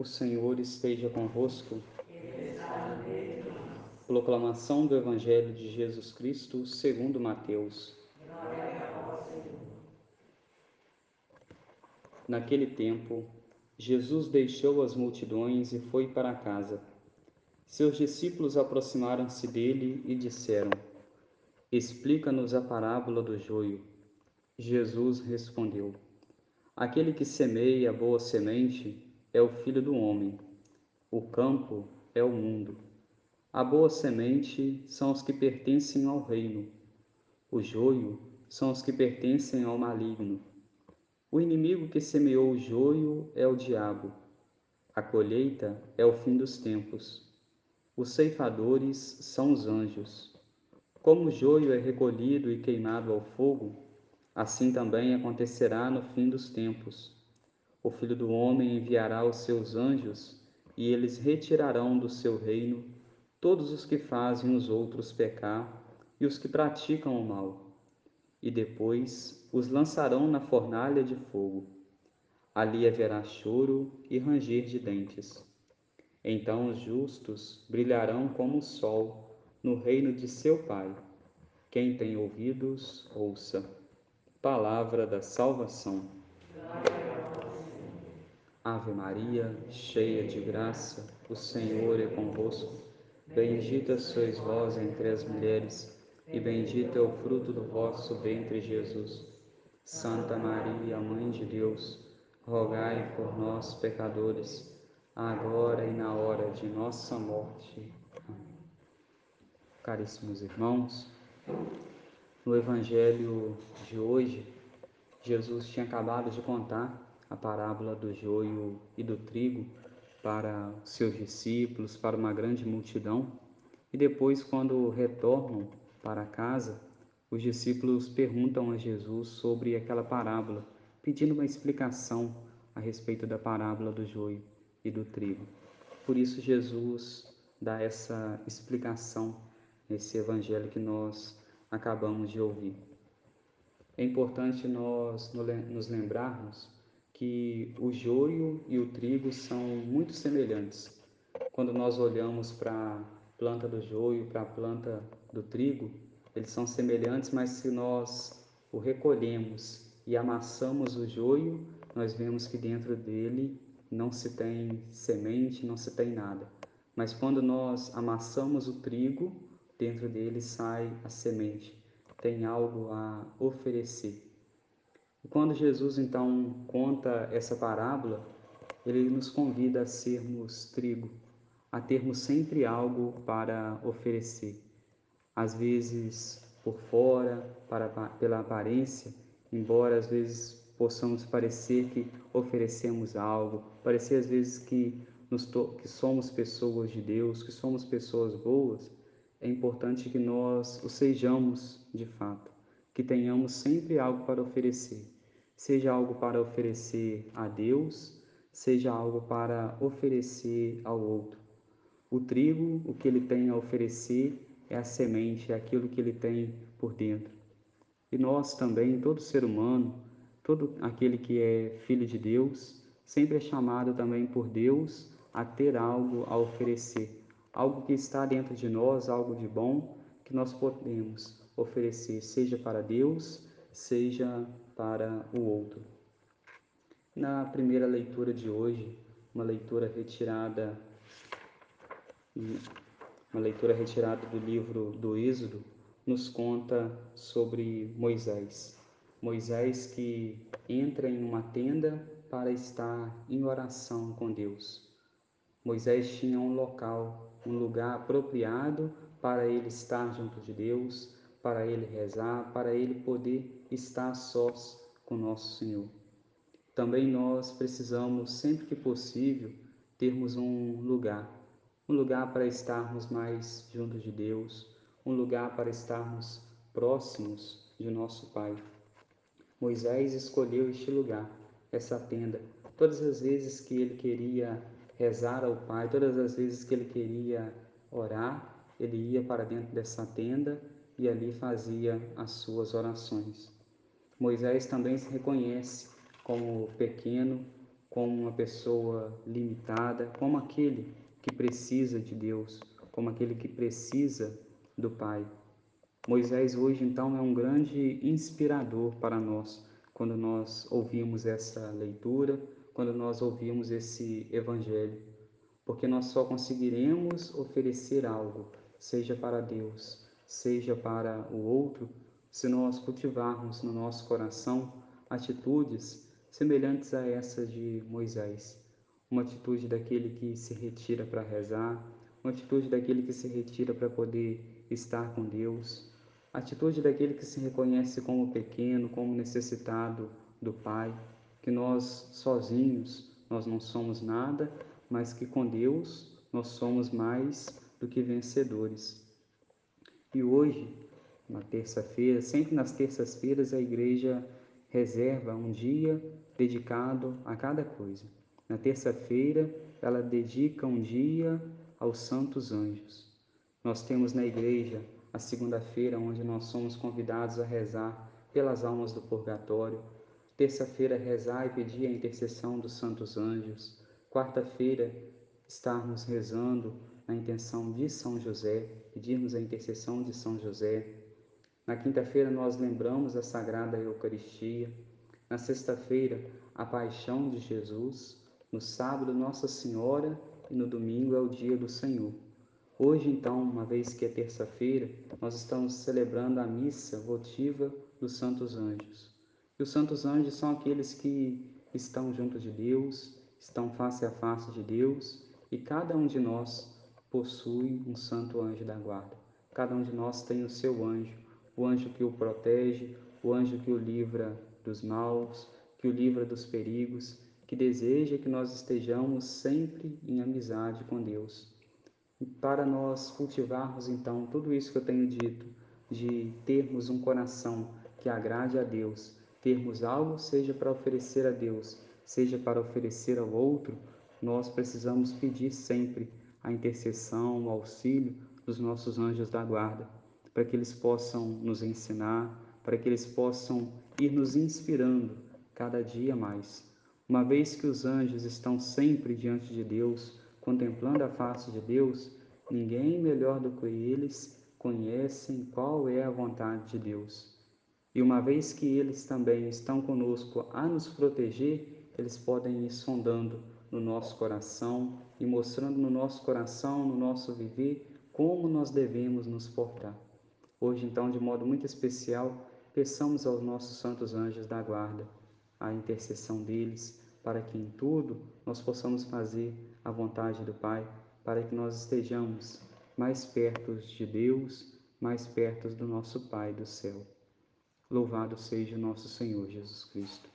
O Senhor esteja convosco. Proclamação do Evangelho de Jesus Cristo segundo Mateus. Naquele tempo, Jesus deixou as multidões e foi para casa. Seus discípulos aproximaram-se dele e disseram: Explica-nos a parábola do joio. Jesus respondeu: Aquele que semeia boa semente é o filho do homem. O campo é o mundo. A boa semente são os que pertencem ao reino. O joio são os que pertencem ao maligno. O inimigo que semeou o joio é o diabo. A colheita é o fim dos tempos. Os ceifadores são os anjos. Como o joio é recolhido e queimado ao fogo, assim também acontecerá no fim dos tempos. O Filho do Homem enviará os seus anjos, e eles retirarão do seu reino todos os que fazem os outros pecar e os que praticam o mal, e depois os lançarão na fornalha de fogo. Ali haverá choro e ranger de dentes. Então os justos brilharão como o sol no reino de seu Pai. Quem tem ouvidos, ouça. Palavra da salvação. Ave Maria, cheia de graça, o Senhor é convosco. Bendita sois vós entre as mulheres, e bendito é o fruto do vosso ventre, Jesus. Santa Maria, Mãe de Deus, rogai por nós, pecadores, agora e na hora de nossa morte. Amém. Caríssimos irmãos, no Evangelho de hoje, Jesus tinha acabado de contar a parábola do joio e do trigo para seus discípulos, para uma grande multidão. E depois, quando retornam para casa, os discípulos perguntam a Jesus sobre aquela parábola, pedindo uma explicação a respeito da parábola do joio e do trigo. Por isso, Jesus dá essa explicação nesse evangelho que nós acabamos de ouvir. É importante nós nos lembrarmos que o joio e o trigo são muito semelhantes. Quando nós olhamos para a planta do joio, para a planta do trigo, eles são semelhantes, mas se nós o recolhemos e amassamos o joio, nós vemos que dentro dele não se tem semente, não se tem nada. Mas quando nós amassamos o trigo, dentro dele sai a semente, tem algo a oferecer. Quando Jesus então conta essa parábola, ele nos convida a sermos trigo, a termos sempre algo para oferecer. Às vezes por fora, para, pela aparência, embora às vezes possamos parecer que oferecemos algo, parecer às vezes que, nos que somos pessoas de Deus, que somos pessoas boas, é importante que nós o sejamos de fato que tenhamos sempre algo para oferecer, seja algo para oferecer a Deus, seja algo para oferecer ao outro. O trigo, o que ele tem a oferecer é a semente, é aquilo que ele tem por dentro. E nós também, todo ser humano, todo aquele que é filho de Deus, sempre é chamado também por Deus a ter algo a oferecer, algo que está dentro de nós, algo de bom que nós podemos oferecer, seja para Deus, seja para o outro. Na primeira leitura de hoje, uma leitura retirada uma leitura retirada do livro do Êxodo, nos conta sobre Moisés. Moisés que entra em uma tenda para estar em oração com Deus. Moisés tinha um local, um lugar apropriado para ele estar junto de Deus, para ele rezar, para ele poder estar sós com nosso Senhor. Também nós precisamos, sempre que possível, termos um lugar, um lugar para estarmos mais juntos de Deus, um lugar para estarmos próximos de nosso Pai. Moisés escolheu este lugar, essa tenda, todas as vezes que ele queria rezar ao Pai, todas as vezes que ele queria orar, ele ia para dentro dessa tenda e ali fazia as suas orações. Moisés também se reconhece como pequeno, como uma pessoa limitada, como aquele que precisa de Deus, como aquele que precisa do Pai. Moisés hoje então é um grande inspirador para nós quando nós ouvimos essa leitura, quando nós ouvimos esse evangelho, porque nós só conseguiremos oferecer algo, seja para Deus, seja para o outro, se nós cultivarmos no nosso coração atitudes semelhantes a essas de Moisés. Uma atitude daquele que se retira para rezar, uma atitude daquele que se retira para poder estar com Deus, atitude daquele que se reconhece como pequeno, como necessitado do Pai, que nós sozinhos nós não somos nada, mas que com Deus nós somos mais do que vencedores. E hoje, na terça-feira, sempre nas terças-feiras, a igreja reserva um dia dedicado a cada coisa. Na terça-feira, ela dedica um dia aos santos anjos. Nós temos na igreja a segunda-feira, onde nós somos convidados a rezar pelas almas do purgatório. Terça-feira, rezar e pedir a intercessão dos santos anjos. Quarta-feira, estarmos rezando na intenção de São José, pedirmos a intercessão de São José. Na quinta-feira, nós lembramos a Sagrada Eucaristia. Na sexta-feira, a paixão de Jesus. No sábado, Nossa Senhora. E no domingo é o dia do Senhor. Hoje, então, uma vez que é terça-feira, nós estamos celebrando a missa votiva dos Santos Anjos. E os Santos Anjos são aqueles que estão junto de Deus, estão face a face de Deus, e cada um de nós possui um santo anjo da guarda. Cada um de nós tem o seu anjo, o anjo que o protege, o anjo que o livra dos maus, que o livra dos perigos, que deseja que nós estejamos sempre em amizade com Deus. E para nós cultivarmos então tudo isso que eu tenho dito, de termos um coração que agrade a Deus, termos algo, seja para oferecer a Deus, seja para oferecer ao outro, nós precisamos pedir sempre a intercessão, o auxílio dos nossos anjos da guarda, para que eles possam nos ensinar, para que eles possam ir nos inspirando cada dia mais. Uma vez que os anjos estão sempre diante de Deus, contemplando a face de Deus, ninguém melhor do que eles conhecem qual é a vontade de Deus. E uma vez que eles também estão conosco a nos proteger, eles podem ir sondando no nosso coração e mostrando no nosso coração, no nosso viver, como nós devemos nos portar. Hoje, então, de modo muito especial, peçamos aos nossos santos anjos da guarda a intercessão deles, para que em tudo nós possamos fazer a vontade do Pai, para que nós estejamos mais perto de Deus, mais perto do nosso Pai do céu. Louvado seja o nosso Senhor Jesus Cristo.